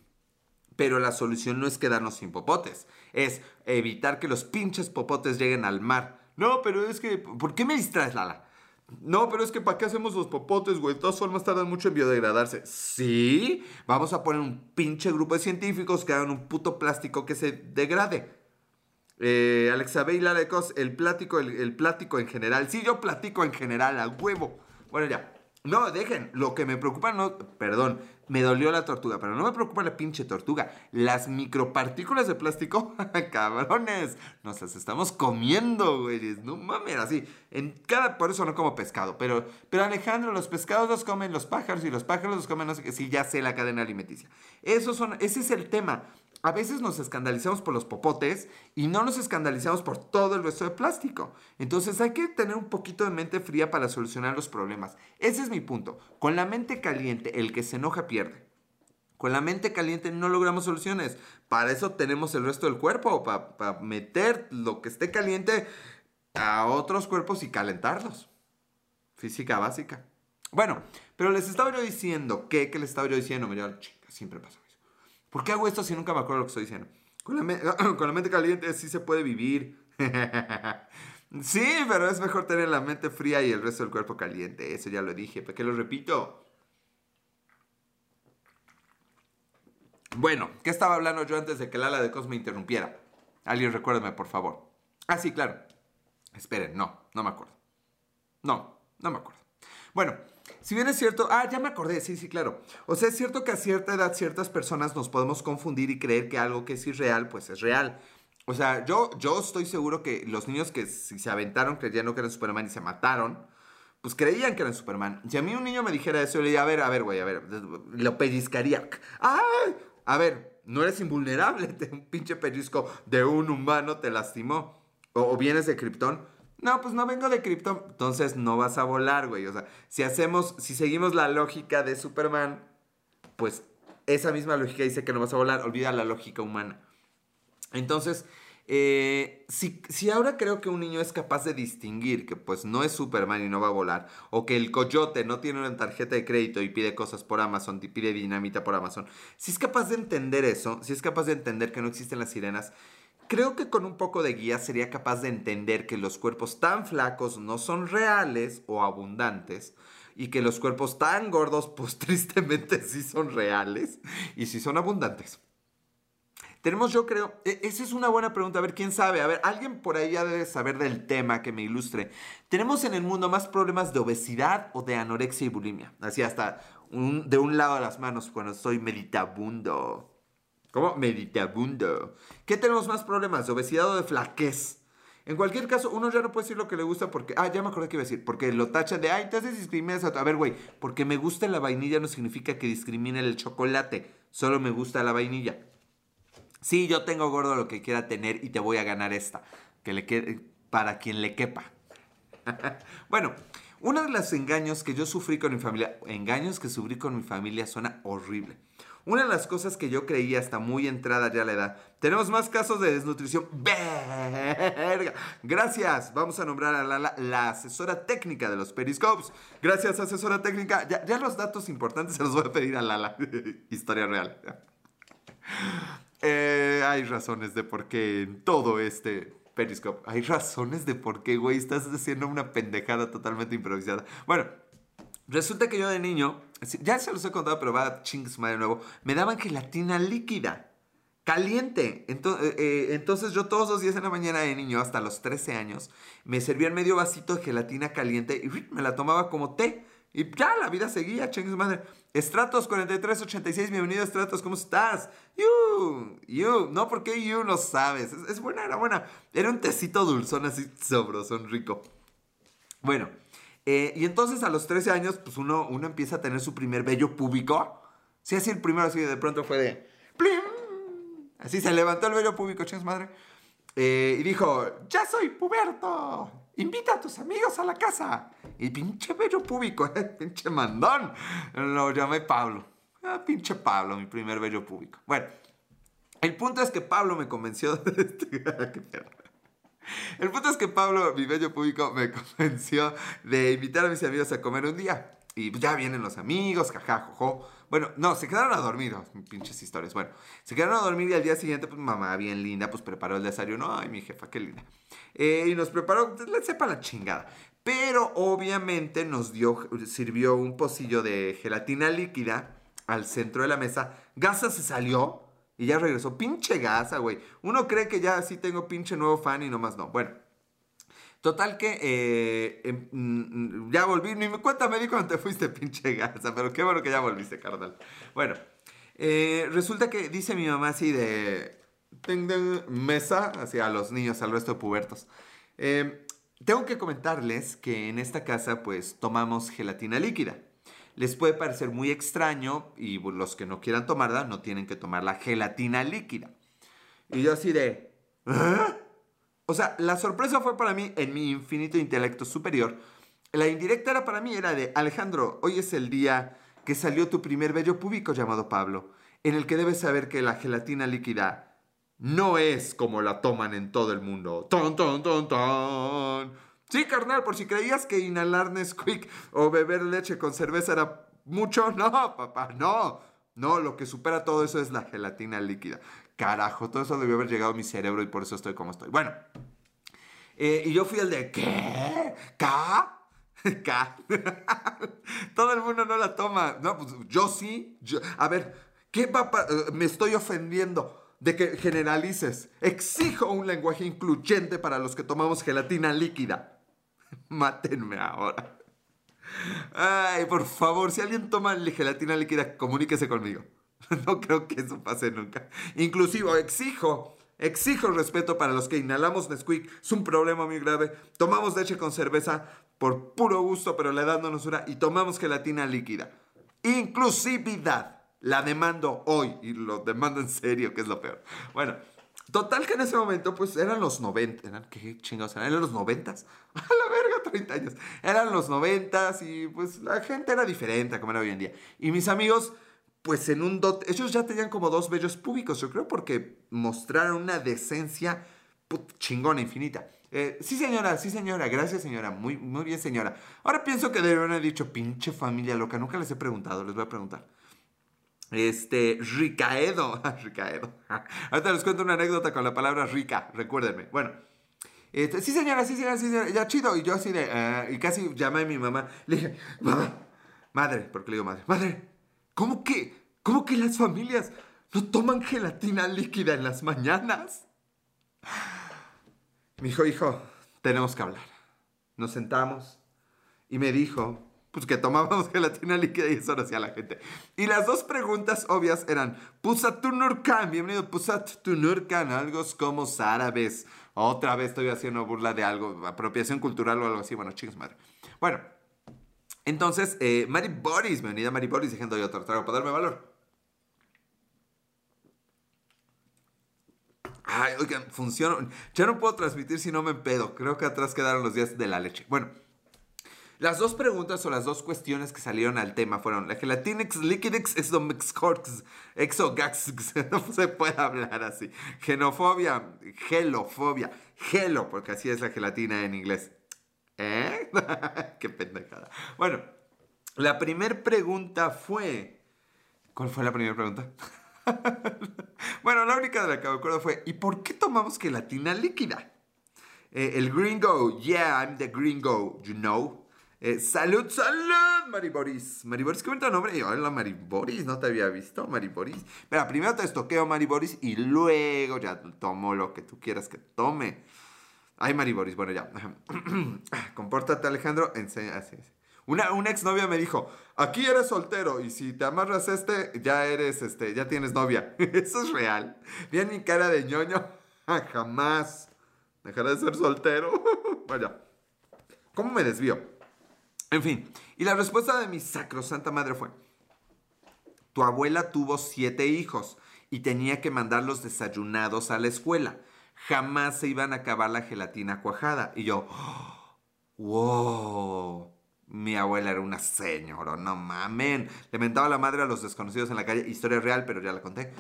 pero la solución no es quedarnos sin popotes, es evitar que los pinches popotes lleguen al mar. No, pero es que, ¿por qué me distraes, Lala? No, pero es que ¿para qué hacemos los popotes, güey? De todas formas tardan mucho en biodegradarse. ¿Sí? Vamos a poner un pinche grupo de científicos que hagan un puto plástico que se degrade. Eh, Alexa el plático, el, el plático en general. Sí, yo platico en general, a huevo. Bueno, ya. No, dejen. Lo que me preocupa no. Perdón, me dolió la tortuga, pero no me preocupa la pinche tortuga. Las micropartículas de plástico, cabrones, nos las estamos comiendo, güey. No mames, así. En cada. Por eso no como pescado. Pero, pero Alejandro, los pescados los comen los pájaros y los pájaros los comen no sé qué. Sí, ya sé la cadena alimenticia. Eso son, ese es el tema a veces nos escandalizamos por los popotes y no nos escandalizamos por todo el resto de plástico. Entonces hay que tener un poquito de mente fría para solucionar los problemas. Ese es mi punto. Con la mente caliente, el que se enoja pierde. Con la mente caliente no logramos soluciones. Para eso tenemos el resto del cuerpo, para, meter lo que esté caliente a otros cuerpos y calentarlos. Física básica. Bueno, pero les estaba yo diciendo, ¿qué? ¿Qué les estaba yo diciendo? Mira, chica, siempre pasa. ¿Por qué hago esto si nunca me acuerdo lo que estoy diciendo? Con la, mente caliente sí se puede vivir. sí, pero es mejor tener la mente fría y el resto del cuerpo caliente. Eso ya lo dije. ¿Por qué lo repito? Bueno, ¿qué estaba hablando yo antes de que el ala de Cos me interrumpiera? Alguien recuérdame, por favor. Ah, sí, claro. Esperen, no, no me acuerdo. No, no me acuerdo. Bueno, si bien es cierto, ah, ya me acordé, sí, sí, claro. O sea, es cierto que a cierta edad ciertas personas nos podemos confundir y creer que algo que es irreal, pues es real. O sea, yo, yo estoy seguro que los niños que si se aventaron creyendo que eran Superman y se mataron, pues creían que eran Superman. Si a mí un niño me dijera eso, yo le diría, a ver, a ver, güey, a ver, lo pellizcaría. ¡Ay! A ver, no eres invulnerable, un pinche pellizco de un humano te lastimó. O, o vienes de Krypton no, pues no vengo de Krypton. Entonces no vas a volar, güey. O sea, si hacemos, si seguimos la lógica de Superman, pues esa misma lógica dice que no vas a volar. Olvida la lógica humana. Entonces, eh, si, si, ahora creo que un niño es capaz de distinguir que pues no es Superman y no va a volar, o que el coyote no tiene una tarjeta de crédito y pide cosas por Amazon, y pide dinamita por Amazon, si es capaz de entender eso, si es capaz de entender que no existen las sirenas, Creo que con un poco de guía sería capaz de entender que los cuerpos tan flacos no son reales o abundantes y que los cuerpos tan gordos pues tristemente sí son reales y sí son abundantes. Tenemos, yo creo, e, esa es una buena pregunta. A ver, ¿quién sabe? A ver, alguien por ahí ya debe saber del tema que me ilustre. ¿Tenemos en el mundo más problemas de obesidad o de anorexia y bulimia? Así hasta de un lado de las manos cuando estoy meditabundo. ¿Cómo? Meditabundo. ¿Qué tenemos más problemas? ¿De obesidad de flaquez? En cualquier caso, uno ya no puede decir lo que le gusta porque. Ah, ya me acordé que iba a decir. Porque lo tachan de. Ay, entonces discriminas a. A ver, güey. Porque me gusta la vainilla no significa que discrimine el chocolate. Solo me gusta la vainilla. Sí, yo tengo gordo lo que quiera tener y te voy a ganar esta. Que le quede, para quien le quepa. bueno, uno de los engaños que yo sufrí con mi familia, engaños que sufrí con mi familia suena horrible. Una de las cosas que yo creía hasta muy entrada ya la edad. Tenemos más casos de desnutrición. Verga. Gracias. Vamos a nombrar a Lala la asesora técnica de los Periscopes. Gracias, asesora técnica. Ya, los datos importantes se los voy a pedir a Lala. Historia real. Eh, hay razones de por qué en todo este Periscope. Hay razones de por qué, güey, estás haciendo una pendejada totalmente improvisada. Bueno, resulta que yo de niño, ya se los he contado, pero va a chingues de nuevo, me daban gelatina líquida. Caliente. Entonces, eh, eh, entonces yo todos los días en la mañana de niño, hasta los 13 años, me servían medio vasito de gelatina caliente y me la tomaba como té. Y ya, la vida seguía, chingues madre. Stratos 4386, bienvenido Stratos, ¿cómo estás? You, you, no, porque you no sabes. Es, buena, era buena. Era un tecito dulzón así son rico. Bueno, eh, y entonces a los 13 años, pues uno, uno empieza a tener su primer vello público. Sí, así el primero, así de pronto fue de. Así se levantó el vello público, chingues madre. Eh, y dijo: ¡Ya soy puberto! Invita a tus amigos a la casa. Y pinche bello público, ¿eh? pinche mandón. Lo llamé Pablo. Ah, pinche Pablo, mi primer bello público. Bueno, el punto es que Pablo me convenció de este... El punto es que Pablo, mi bello público, me convenció de invitar a mis amigos a comer un día. Y ya vienen los amigos, jaja, jojo. Bueno, no, se quedaron a dormir, oh, pinches historias. Bueno, se quedaron a dormir y al día siguiente, pues mamá, bien linda, pues preparó el desayuno. Ay, mi jefa, qué linda. Eh, y nos preparó, pues, le sepa la chingada. Pero obviamente nos dio, sirvió un pocillo de gelatina líquida al centro de la mesa. Gasa se salió y ya regresó. Pinche Gasa, güey. Uno cree que ya sí tengo pinche nuevo fan y nomás no. Bueno. Total que eh, em, mm, ya volví, ni me cuenta me di cuando te fuiste, pinche Gasa, pero qué bueno que ya volviste, carnal. Bueno, eh, resulta que dice mi mamá así de mesa, así a los niños, al resto de pubertos. Eh, tengo que comentarles que en esta casa pues tomamos gelatina líquida. Les puede parecer muy extraño y los que no quieran tomarla no tienen que tomar la gelatina líquida. Y yo así de... ¿eh? O sea, la sorpresa fue para mí en mi infinito intelecto superior. La indirecta era para mí, era de Alejandro, hoy es el día que salió tu primer bello público llamado Pablo, en el que debes saber que la gelatina líquida no es como la toman en todo el mundo. ¡Ton, ton, ton, ton! Sí, carnal, por si creías que inhalar Nesquik o beber leche con cerveza era mucho, no, papá, no. No, lo que supera todo eso es la gelatina líquida. Carajo, todo eso debió haber llegado a mi cerebro y por eso estoy como estoy. Bueno, eh, y yo fui el de, ¿qué? ¿K? ¿K? todo el mundo no la toma. No, pues yo sí. a ver, ¿qué papá? Eh, me estoy ofendiendo de que generalices. Exijo un lenguaje incluyente para los que tomamos gelatina líquida. Mátenme ahora. Ay, por favor, si alguien toma gelatina líquida, comuníquese conmigo. No creo que eso pase nunca. Inclusive, exijo, exijo respeto para los que inhalamos Nesquik. Es un problema muy grave. Tomamos leche con cerveza por puro gusto, pero le dándonos una y tomamos gelatina líquida. Inclusividad. La demando hoy y lo demando en serio, que es lo peor. Bueno, total que en ese momento, pues eran los 90. ¿Eran qué chingados? ¿Eran los 90? A la verga, 30 años. Eran los 90 y pues la gente era diferente a como era hoy en día. Y mis amigos, pues en un dot. Ellos ya tenían como dos bellos públicos, yo creo, porque mostraron una decencia chingona, infinita. Eh, sí, señora, sí, señora. Gracias, señora. Muy, muy bien, señora. Ahora pienso que deberían haber dicho, pinche familia loca. Nunca les he preguntado, les voy a preguntar. Este, Ricaedo. Ricaedo. Ahorita les cuento una anécdota con la palabra rica, recuérdenme. Bueno, este, sí señora, sí señora, sí señora, ya chido. Y yo así de, ah", y casi llamé a mi mamá. Le dije, mamá, madre, porque le digo madre, madre, ¿cómo que, cómo que las familias no toman gelatina líquida en las mañanas? Me dijo, hijo, tenemos que hablar. Nos sentamos y me dijo, pues que tomábamos gelatina líquida y eso lo hacía la gente. Y las dos preguntas obvias eran, Pusatunurkan, bienvenido Pusatunurkan, algo como árabes. Otra vez estoy haciendo burla de algo, apropiación cultural o algo así. Bueno, chicos, madre. Bueno, entonces, eh, Mari Boris, bienvenida Mari Boris, dejando yo otro trago para darme valor. Ay, oigan, funciona. Ya no puedo transmitir si no me pedo. Creo que atrás quedaron los días de la leche. Bueno. Las dos preguntas o las dos cuestiones que salieron al tema fueron la gelatinix liquidix exomixcorx exogax, no se puede hablar así, genofobia, gelofobia, gelo, porque así es la gelatina en inglés. ¿Eh? Qué pendejada. Bueno, la primera pregunta fue... ¿Cuál fue la primera pregunta? bueno, la única de la que me acuerdo fue, ¿y por qué tomamos gelatina líquida? Eh, el gringo, yeah, I'm the gringo, you know. Eh, salud, salud, Mariboris. Mariboris, qué bonito nombre. Hola, Mariboris, no te había visto, Mariboris. Pero primero te estoqueo, Mariboris, y luego ya tomo lo que tú quieras que tome. Ay, Mariboris, bueno, ya. Compórtate, Alejandro. Enseña, así, Una, una exnovia me dijo, aquí eres soltero y si te amarras este, ya eres, este, ya tienes novia. Eso es real. Bien mi cara de ñoño. Jamás. Dejaré de ser soltero. Vaya. ¿Cómo me desvío? En fin, y la respuesta de mi sacrosanta madre fue, tu abuela tuvo siete hijos y tenía que mandarlos desayunados a la escuela. Jamás se iban a acabar la gelatina cuajada. Y yo, wow, mi abuela era una señora, no mamen. Le mentaba la madre a los desconocidos en la calle, historia real, pero ya la conté.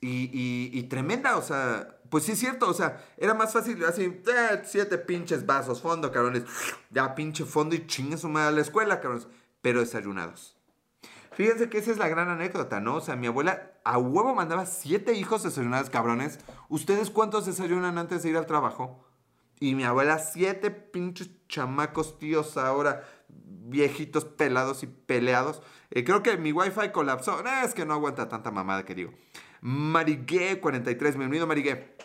Y, tremenda, o sea, pues sí es cierto, o sea, era más fácil así, eh, siete pinches vasos, fondo, cabrones, ya pinche fondo y chingue su madre a la escuela, cabrones, pero desayunados. Fíjense que esa es la gran anécdota, ¿no? O sea, mi abuela a huevo mandaba siete hijos desayunados, cabrones. ¿Ustedes cuántos desayunan antes de ir al trabajo? Y mi abuela, siete pinches chamacos, tíos ahora, viejitos pelados y peleados. Eh, creo que mi wifi colapsó. es que no aguanta tanta mamada que digo. Marigué43, bienvenido Marigué.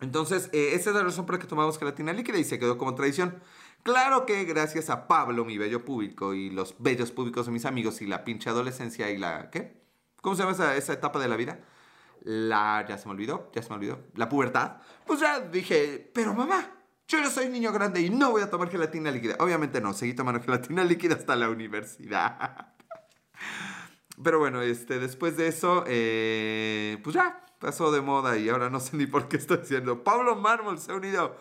Entonces, eh, esa es la razón por la que tomamos gelatina líquida y se quedó como tradición. Claro que gracias a Pablo, mi bello público, y los bellos públicos de mis amigos, y la pinche adolescencia y la... ¿Qué? ¿Cómo se llama esa, esa etapa de la vida? La... Ya se me olvidó, ya se me olvidó. La pubertad. Pues ya dije, pero mamá, yo no soy niño grande y no voy a tomar gelatina líquida. Obviamente no, seguí tomando gelatina líquida hasta la universidad. Pero bueno, este, después de eso, eh, pues ya, pasó de moda y ahora no sé ni por qué estoy diciendo. Pablo Mármol se ha unido.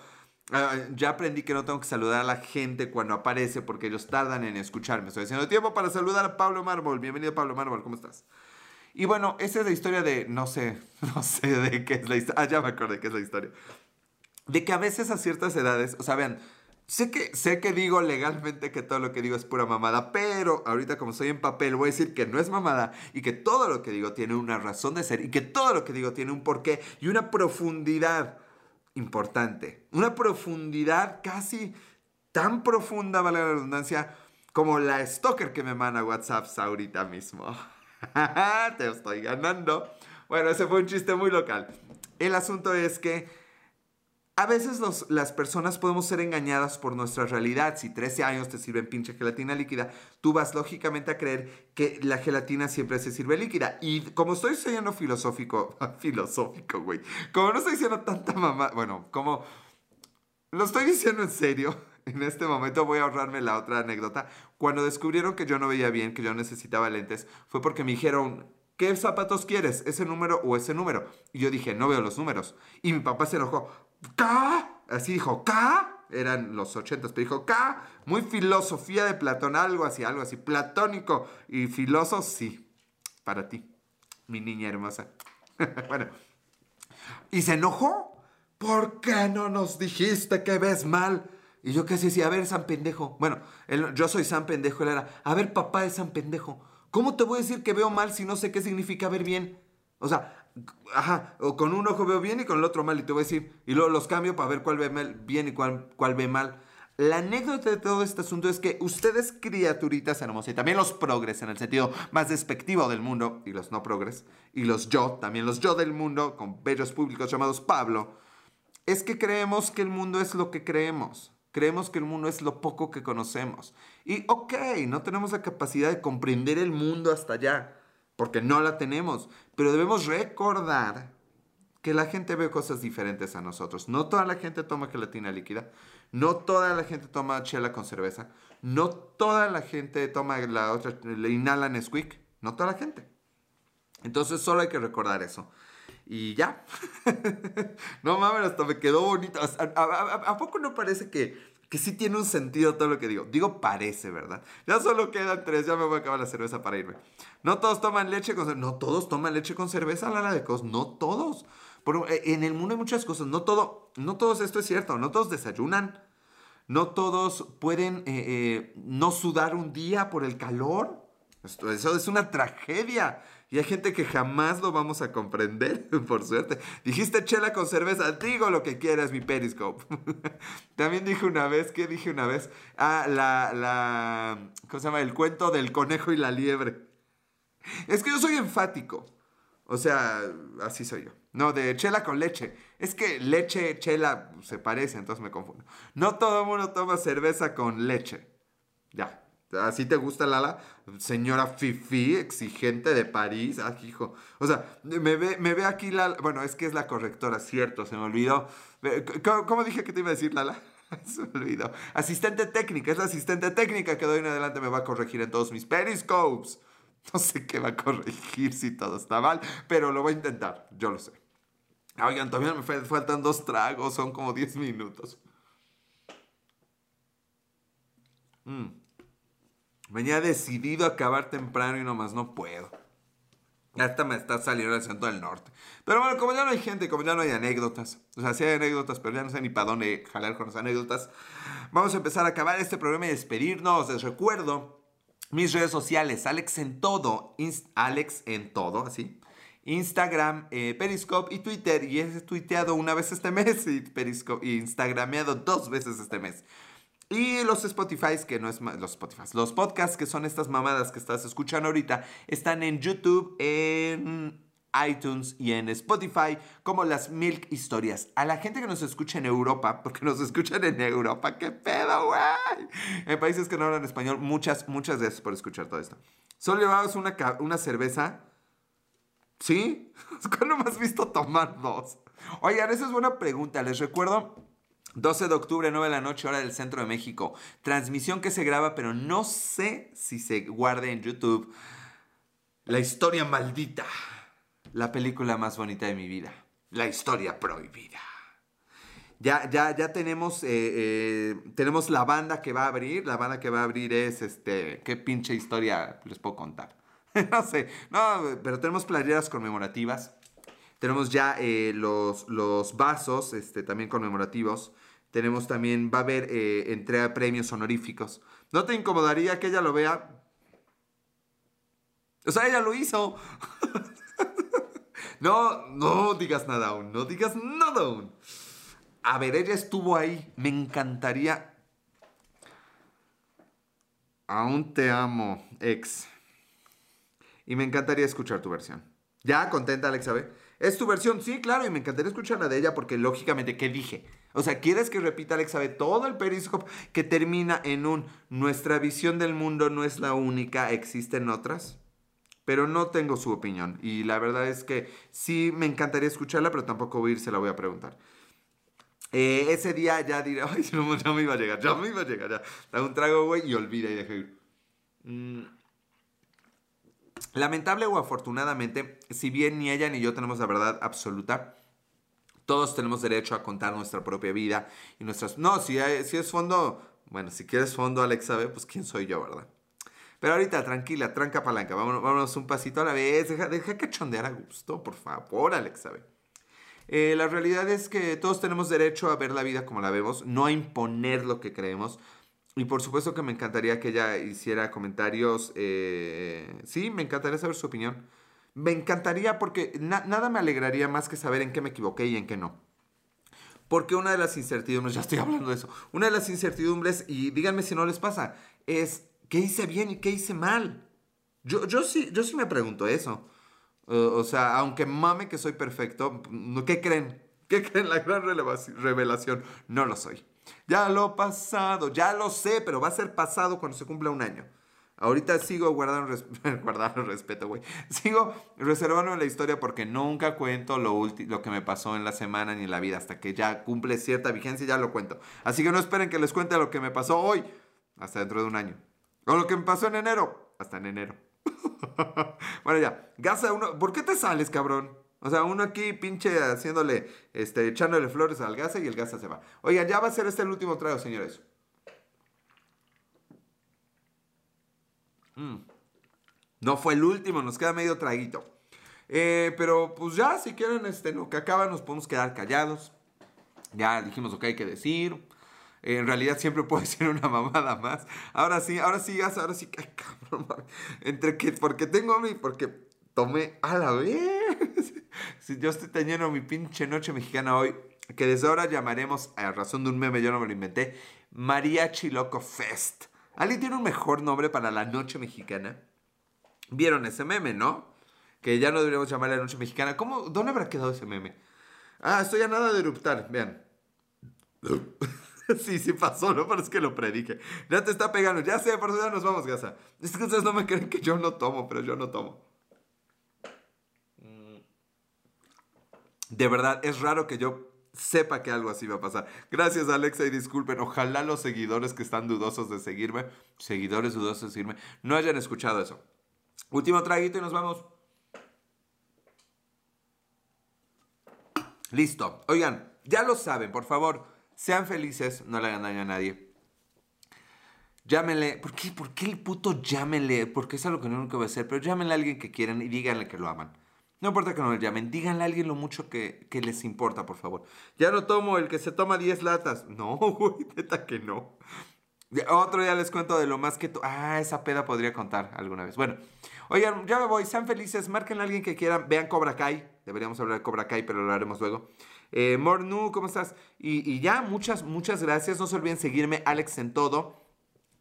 Ah, ya aprendí que no tengo que saludar a la gente cuando aparece porque ellos tardan en escucharme. Estoy haciendo tiempo para saludar a Pablo Mármol. Bienvenido Pablo Mármol, ¿cómo estás? Y bueno, esa es la historia de, no sé, no sé de qué es la historia. Ah, ya me acordé qué es la historia. De que a veces a ciertas edades, o sea, vean, Sé que, sé que digo legalmente que todo lo que digo es pura mamada, pero ahorita como estoy en papel voy a decir que no es mamada y que todo lo que digo tiene una razón de ser y que todo lo que digo tiene un porqué y una profundidad importante. Una profundidad casi tan profunda, vale la redundancia, como la stalker que me manda WhatsApp ahorita mismo. Te estoy ganando. Bueno, ese fue un chiste muy local. El asunto es que a veces las personas podemos ser engañadas por nuestra realidad. Si 13 años te sirven pinche gelatina líquida, tú vas lógicamente a creer que la gelatina siempre se sirve líquida. Y como estoy siendo filosófico, filosófico, güey, como no estoy diciendo tanta mamá, bueno, como lo estoy diciendo en serio, en este momento voy a ahorrarme la otra anécdota. Cuando descubrieron que yo no veía bien, que yo necesitaba lentes, fue porque me dijeron, ¿qué zapatos quieres? ¿Ese número o ese número? Y yo dije, no veo los números. Y mi papá se enojó. K, así dijo, K, eran los ochentas, pero dijo K, muy filosofía de Platón, algo así, algo así, platónico y filósofo, sí, para ti, mi niña hermosa. bueno, y se enojó, ¿por qué no nos dijiste que ves mal? Y yo casi decía, a ver, San Pendejo. Bueno, yo soy San Pendejo, él era, a ver, papá de San Pendejo, ¿Cómo te voy a decir que veo mal si no sé qué significa ver bien? O sea, ajá, o con un ojo veo bien y con el otro mal y te voy a decir, y luego los cambio para ver cuál ve bien y cuál, cuál ve mal. La anécdota de todo este asunto es que ustedes, criaturitas hermosas, y también los progres en el sentido más despectivo del mundo, y los no progres, y los yo, también los yo del mundo, con bellos públicos llamados Pablo, es que creemos que el mundo es lo que creemos. Creemos que el mundo es lo poco que conocemos. Y ok, no tenemos la capacidad de comprender el mundo hasta allá, porque no la tenemos, pero debemos recordar que la gente ve cosas diferentes a nosotros. No toda la gente toma gelatina líquida, no toda la gente toma chela con cerveza, no toda la gente toma la otra, le inhala Nesquik, no toda la gente. Entonces solo hay que recordar eso. Y ya. no mames, hasta me quedó bonito. ¿A, poco no parece que, que sí tiene un sentido todo lo que digo? Digo parece, ¿verdad? Ya solo quedan tres, ya me voy a acabar la cerveza para irme. No todos toman leche con cerveza. No todos toman leche con cerveza, la de cosas. No todos. Eh, en el mundo hay muchas cosas. No todo, no todos esto es cierto. No todos desayunan. No todos pueden eh, eh, no sudar un día por el calor. Esto, eso es una tragedia. Y hay gente que jamás lo vamos a comprender, por suerte. Dijiste chela con cerveza, digo lo que quieras, mi periscope. También dije una vez, ¿qué dije una vez? Ah, la, la, ¿cómo se llama? El cuento del conejo y la liebre. Es que yo soy enfático. O sea, así soy yo. No, de chela con leche. Es que leche, chela se parece, entonces me confundo. No todo el mundo toma cerveza con leche. Ya, ¿Así te gusta Lala? Señora Fifi, exigente de París. Ah, hijo. O sea, me ve, me ve aquí Lala. Bueno, es que es la correctora, cierto, se me olvidó. ¿Cómo, dije que te iba a decir Lala? se me olvidó. Asistente técnica, es la asistente técnica que de hoy en adelante me va a corregir en todos mis periscopes. No sé qué va a corregir si todo está mal, pero lo voy a intentar, yo lo sé. Oigan, todavía me faltan dos tragos, son como 10 minutos. Mmm. Venía decidido a acabar temprano y nomás no puedo. Hasta me está saliendo el centro del norte. Pero bueno, como ya no hay gente, como ya no hay anécdotas, o sea, sí hay anécdotas, pero ya no sé ni para dónde jalar con las anécdotas, vamos a empezar a acabar este programa y despedirnos. Les recuerdo mis redes sociales, Alex en todo, Alex en todo, así. Instagram, eh, Periscope y Twitter. Y he tuiteado una vez este mes y, Periscope, y Instagrameado dos veces este mes. Y los Spotify, que no es los Spotify, los podcasts que son estas mamadas que estás escuchando ahorita, están en YouTube, en iTunes y en Spotify como las Milk Historias. A la gente que nos escucha en Europa, porque nos escuchan en Europa, qué pedo, güey. En países que no hablan español, muchas, muchas gracias por escuchar todo esto. Solo llevabas una, una cerveza. ¿Sí? ¿Cuándo me has visto tomar dos? Oigan, esa es buena pregunta. Les recuerdo 12 de octubre, 9 de la noche, hora del centro de México. Transmisión que se graba, pero no sé si se guarde en YouTube. La historia maldita. La película más bonita de mi vida. La historia prohibida. Ya, ya, ya tenemos, eh, eh, tenemos la banda que va a abrir. La banda que va a abrir es, este, qué pinche historia les puedo contar. no sé, no, pero tenemos playeras conmemorativas. Tenemos ya eh, los, los vasos, este, también conmemorativos. Tenemos también, va a haber eh, entrega de premios honoríficos. ¿No te incomodaría que ella lo vea? O sea, ella lo hizo. no, no digas nada aún, no digas nada aún. A ver, ella estuvo ahí. Me encantaría. Aún te amo, ex. Y me encantaría escuchar tu versión. ¿Ya contenta, Alexa? ¿Es tu versión? Sí, claro, y me encantaría escuchar la de ella porque lógicamente, ¿qué dije? O sea, ¿quieres que repita Alexa B todo el periscope que termina en un nuestra visión del mundo no es la única, existen otras? Pero no tengo su opinión y la verdad es que sí me encantaría escucharla, pero tampoco voy a ir, se la voy a preguntar. Eh, ese día ya diré, ay, ya me iba a llegar, ya me iba a llegar, ya. Da un trago, güey, y olvida y deja. Mm. Lamentable o afortunadamente, si bien ni ella ni yo tenemos la verdad absoluta, todos tenemos derecho a contar nuestra propia vida y nuestras... No, si, es fondo, bueno, si quieres fondo, Alexa B, pues quién soy yo, ¿verdad? Pero ahorita, tranquila, tranca palanca, vámonos, vámonos un pasito a la vez, deja, deja cachondear a gusto, por favor, Alexa B. Eh, la realidad es que todos tenemos derecho a ver la vida como la vemos, no a imponer lo que creemos. Y por supuesto que me encantaría que ella hiciera comentarios. Eh, sí, me encantaría saber su opinión. Me encantaría porque nada me alegraría más que saber en qué me equivoqué y en qué no. Porque una de las incertidumbres, ya estoy hablando de eso, una de las incertidumbres, y díganme si no les pasa, es qué hice bien y qué hice mal. Yo, yo, sí, yo sí me pregunto eso. o sea, aunque mame que soy perfecto, ¿qué creen? ¿Qué creen la gran revelación? No lo soy. Ya lo pasado, ya lo sé, pero va a ser pasado cuando se cumpla un año. Ahorita sigo guardando, respeto, güey. Sigo reservando la historia porque nunca cuento lo, lo que me pasó en la semana ni en la vida. Hasta que ya cumple cierta vigencia, ya lo cuento. Así que no esperen que les cuente lo que me pasó hoy, hasta dentro de un año. O lo que me pasó en enero, hasta en enero. bueno, ya. Gaza uno. ¿Por qué te sales, cabrón? O sea, uno aquí pinche haciéndole, este, echándole flores al Gaza y el Gaza se va. Oigan, ya va a ser este el último trago, señores. Mm. No fue el último, nos queda medio traguito. Eh, pero pues ya, si quieren, este, lo que acaba, nos podemos quedar callados. Ya dijimos lo que hay que decir. en realidad siempre puedo decir una mamada más. Ahora sí, ahora sí, Gaza, ahora sí. Ay, cabrón, Entre que porque tengo hambre y porque tomé a la vez. Si yo estoy teniendo mi pinche noche mexicana hoy, que desde ahora llamaremos, a razón de un meme, yo no me lo inventé, Mariachi Loco Fest. ¿Alguien tiene un mejor nombre para la noche mexicana? ¿Vieron ese meme, no? Que ya no deberíamos llamarle la noche mexicana. ¿Cómo? ¿Dónde habrá quedado ese meme? Ah, estoy a nada de eruptar, vean. sí, sí pasó, ¿no? Es que lo predije. Ya te está pegando. Ya sé, por eso ya nos vamos, Gaza. Es que ustedes no me creen que yo no tomo, pero yo no tomo. De verdad, es raro que yo sepa que algo así va a pasar. Gracias Alexa y disculpen, ojalá los seguidores que están dudosos de seguirme, seguidores dudosos de seguirme, no hayan escuchado eso. Último traguito y nos vamos. Listo. Oigan, ya lo saben, por favor, sean felices, no le hagan daño a nadie. Llámenle, ¿por qué, ¿por qué el puto llámenle? Porque es algo que nunca voy a hacer, pero llámenle a alguien que quieran y díganle que lo aman. No importa que no le llamen, díganle a alguien lo mucho que, les importa, por favor. Ya no tomo el que se toma 10 latas. No, güey, neta que no. Otro día les cuento de lo más que... Ah, esa peda podría contar alguna vez. Bueno, oigan, ya me voy. Sean felices, marquen a alguien que quieran. Vean Cobra Kai. Deberíamos hablar de Cobra Kai, pero lo haremos luego. Eh, Mornu, ¿cómo estás? Y, y, ya, muchas, muchas gracias. No se olviden seguirme, Alex en todo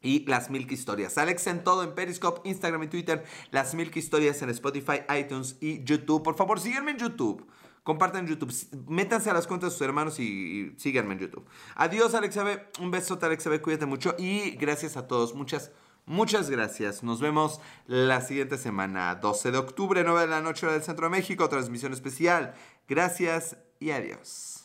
y Las Milk Historias. Alex en todo en Periscope, Instagram y Twitter. Las Milk Historias en Spotify, iTunes y YouTube. Por favor, síganme en YouTube. Compartan YouTube. Métanse a las cuentas de sus hermanos y, síganme en YouTube. Adiós, Alex B. Un besote, Alex B. Cuídate mucho. Y gracias a todos. Muchas, muchas gracias. Nos vemos la siguiente semana. 12 de octubre, 9 de la noche hora del Centro de México. Transmisión especial. Gracias y adiós.